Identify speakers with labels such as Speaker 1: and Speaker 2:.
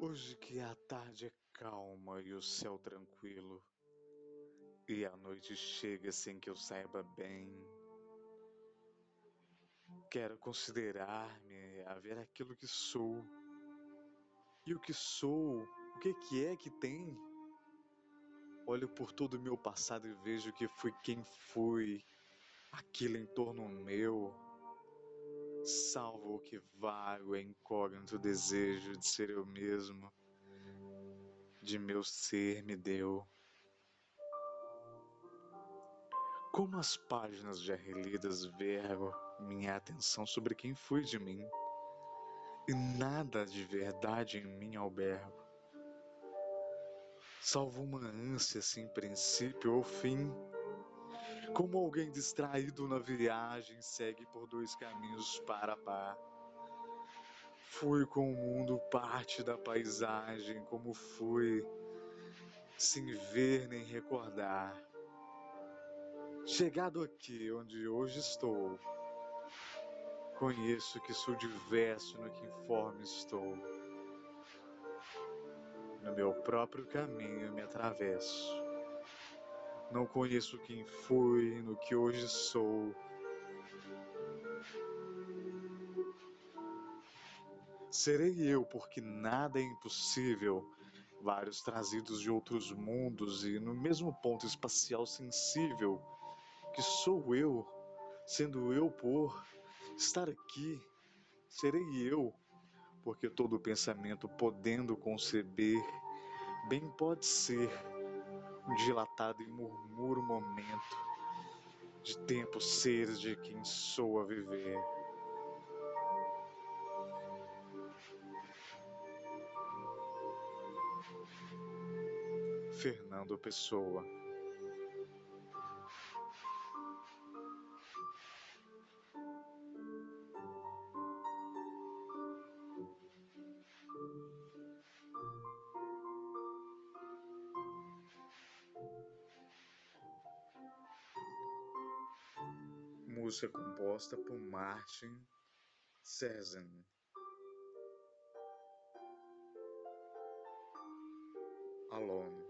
Speaker 1: Hoje que a tarde é calma e o céu tranquilo, e a noite chega sem que eu saiba bem. Quero considerar-me a ver aquilo que sou. E o que sou, o que, que é que tem? Olho por todo o meu passado e vejo que fui quem fui, aquilo em torno meu. Salvo o que vago é incógnito desejo de ser eu mesmo, de meu ser me deu. Como as páginas já relidas vergo minha atenção sobre quem fui de mim, e nada de verdade em mim albergo, salvo uma ânsia sem princípio ou fim, como alguém distraído na viagem segue por dois caminhos para par. Fui com o mundo parte da paisagem, como fui, sem ver nem recordar Chegado aqui onde hoje estou, conheço que sou diverso no que informe estou. No meu próprio caminho me atravesso. Não conheço quem fui, no que hoje sou. Serei eu, porque nada é impossível. Vários trazidos de outros mundos e no mesmo ponto espacial sensível que sou eu, sendo eu por estar aqui, serei eu, porque todo pensamento podendo conceber, bem pode ser dilatado e murmuro momento de tempo seres de quem sou a viver. Fernando Pessoa Música composta por Martin Scorsese. Alone.